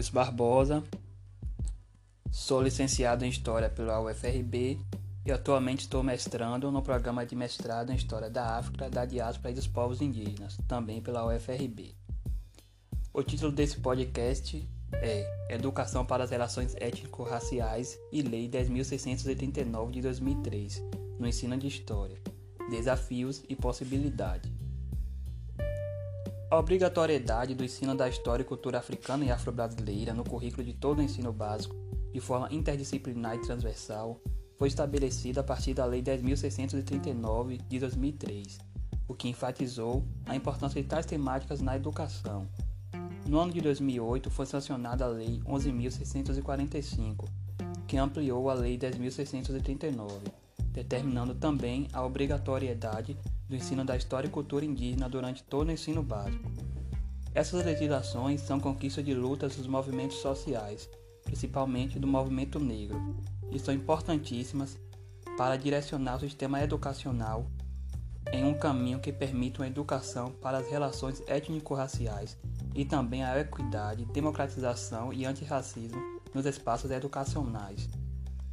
Alves Barbosa, sou licenciado em História pela UFRB e atualmente estou mestrando no programa de mestrado em História da África, da Diáspora e dos Povos Indígenas, também pela UFRB. O título desse podcast é Educação para as Relações Étnico-Raciais e Lei 10.689 de 2003, no ensino de História, Desafios e Possibilidades. A obrigatoriedade do ensino da história e cultura africana e afro-brasileira no currículo de todo o ensino básico, de forma interdisciplinar e transversal, foi estabelecida a partir da Lei 10.639 de 2003, o que enfatizou a importância de tais temáticas na educação. No ano de 2008 foi sancionada a Lei 11.645, que ampliou a Lei 10.639, determinando também a obrigatoriedade do ensino da história e cultura indígena durante todo o ensino básico. Essas legislações são conquista de lutas dos movimentos sociais, principalmente do movimento negro, e são importantíssimas para direcionar o sistema educacional em um caminho que permita uma educação para as relações étnico-raciais e também a equidade, democratização e antirracismo nos espaços educacionais.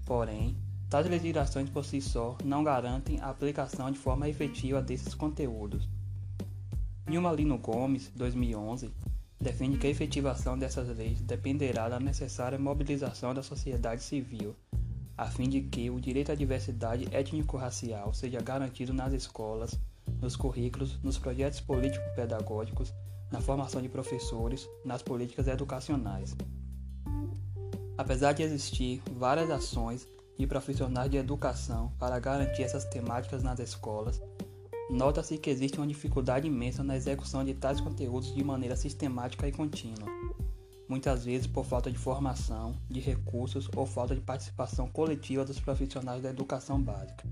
Porém, Tais legislações por si só não garantem a aplicação de forma efetiva desses conteúdos. Nilma Lino Gomes, 2011, defende que a efetivação dessas leis dependerá da necessária mobilização da sociedade civil, a fim de que o direito à diversidade étnico-racial seja garantido nas escolas, nos currículos, nos projetos político-pedagógicos, na formação de professores, nas políticas educacionais. Apesar de existir várias ações e profissionais de educação para garantir essas temáticas nas escolas, nota-se que existe uma dificuldade imensa na execução de tais conteúdos de maneira sistemática e contínua, muitas vezes por falta de formação, de recursos ou falta de participação coletiva dos profissionais da educação básica.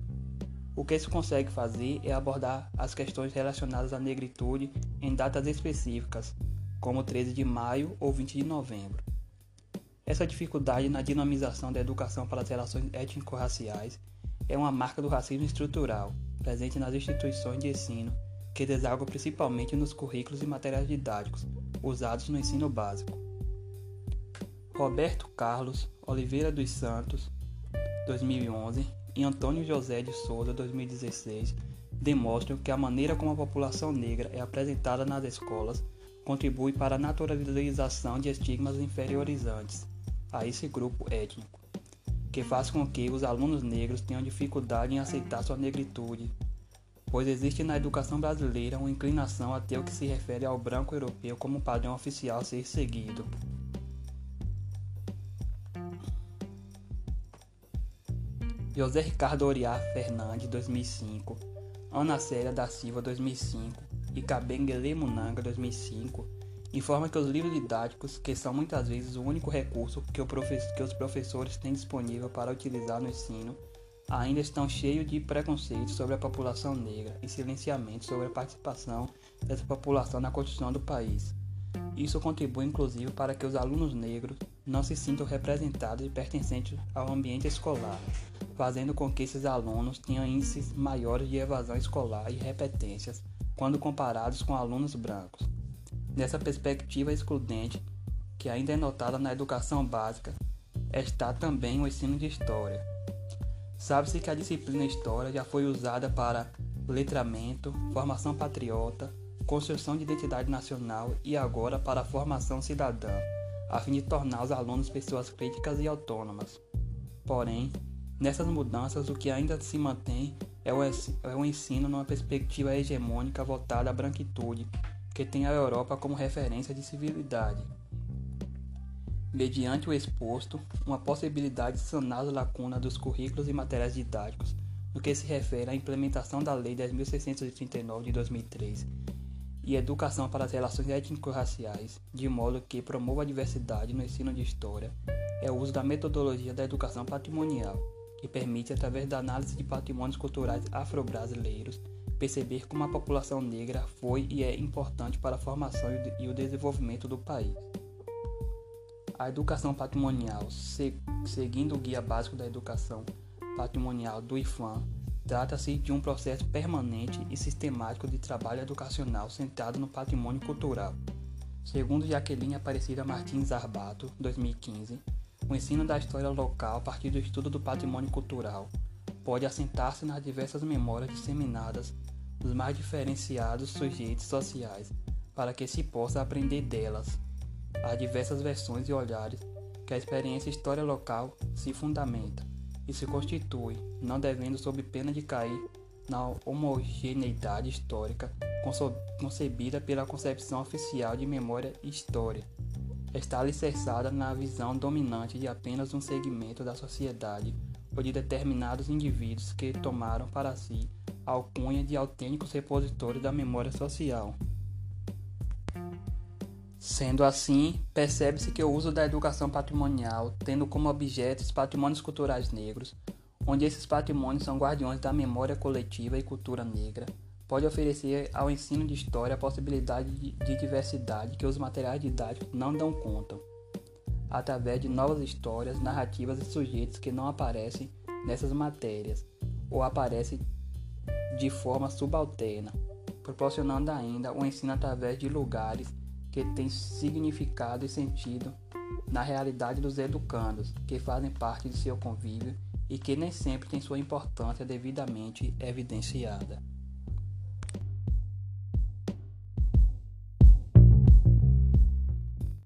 O que se consegue fazer é abordar as questões relacionadas à negritude em datas específicas, como 13 de maio ou 20 de novembro essa dificuldade na dinamização da educação para as relações étnico-raciais é uma marca do racismo estrutural, presente nas instituições de ensino, que deságua principalmente nos currículos e materiais didáticos usados no ensino básico. Roberto Carlos Oliveira dos Santos, 2011, e Antônio José de Souza, 2016, demonstram que a maneira como a população negra é apresentada nas escolas contribui para a naturalização de estigmas inferiorizantes a esse grupo étnico, que faz com que os alunos negros tenham dificuldade em aceitar sua negritude, pois existe na educação brasileira uma inclinação a ter o que se refere ao branco europeu como padrão oficial a ser seguido. José Ricardo Oriá Fernandes, 2005, Ana Célia da Silva, 2005 e Kabengele Munanga, 2005, informa que os livros didáticos, que são muitas vezes o único recurso que, que os professores têm disponível para utilizar no ensino, ainda estão cheios de preconceitos sobre a população negra e silenciamento sobre a participação dessa população na construção do país. Isso contribui inclusive para que os alunos negros não se sintam representados e pertencentes ao ambiente escolar, fazendo com que esses alunos tenham índices maiores de evasão escolar e repetências quando comparados com alunos brancos. Nessa perspectiva excludente, que ainda é notada na educação básica, está também o ensino de história. Sabe-se que a disciplina História já foi usada para letramento, formação patriota, construção de identidade nacional e agora para formação cidadã, a fim de tornar os alunos pessoas críticas e autônomas. Porém, nessas mudanças o que ainda se mantém é o é ensino numa perspectiva hegemônica voltada à branquitude, que tem a Europa como referência de civilidade. Mediante o exposto, uma possibilidade de sanar as lacunas dos currículos e materiais didáticos no que se refere à implementação da Lei 10.639 de 2003 e educação para as relações étnico-raciais, de modo que promova a diversidade no ensino de história, é o uso da metodologia da educação patrimonial, que permite, através da análise de patrimônios culturais afro-brasileiros, perceber como a população negra foi e é importante para a formação e o desenvolvimento do país. A educação patrimonial, seguindo o Guia Básico da Educação Patrimonial do IFAM, trata-se de um processo permanente e sistemático de trabalho educacional centrado no patrimônio cultural. Segundo Jaqueline Aparecida Martins Arbato, 2015, o ensino da história local a partir do estudo do patrimônio cultural pode assentar-se nas diversas memórias disseminadas dos mais diferenciados sujeitos sociais, para que se possa aprender delas as diversas versões e olhares que a experiência história local se fundamenta e se constitui, não devendo sob pena de cair na homogeneidade histórica concebida pela concepção oficial de memória e história. Está alicerçada na visão dominante de apenas um segmento da sociedade ou de determinados indivíduos que tomaram para si a alcunha de autênticos repositores da memória social. Sendo assim, percebe-se que o uso da educação patrimonial, tendo como objeto os patrimônios culturais negros, onde esses patrimônios são guardiões da memória coletiva e cultura negra, pode oferecer ao ensino de história a possibilidade de diversidade que os materiais didáticos não dão conta, através de novas histórias, narrativas e sujeitos que não aparecem nessas matérias, ou aparecem de forma subalterna, proporcionando ainda o ensino através de lugares que têm significado e sentido na realidade dos educandos, que fazem parte de seu convívio e que nem sempre têm sua importância devidamente evidenciada.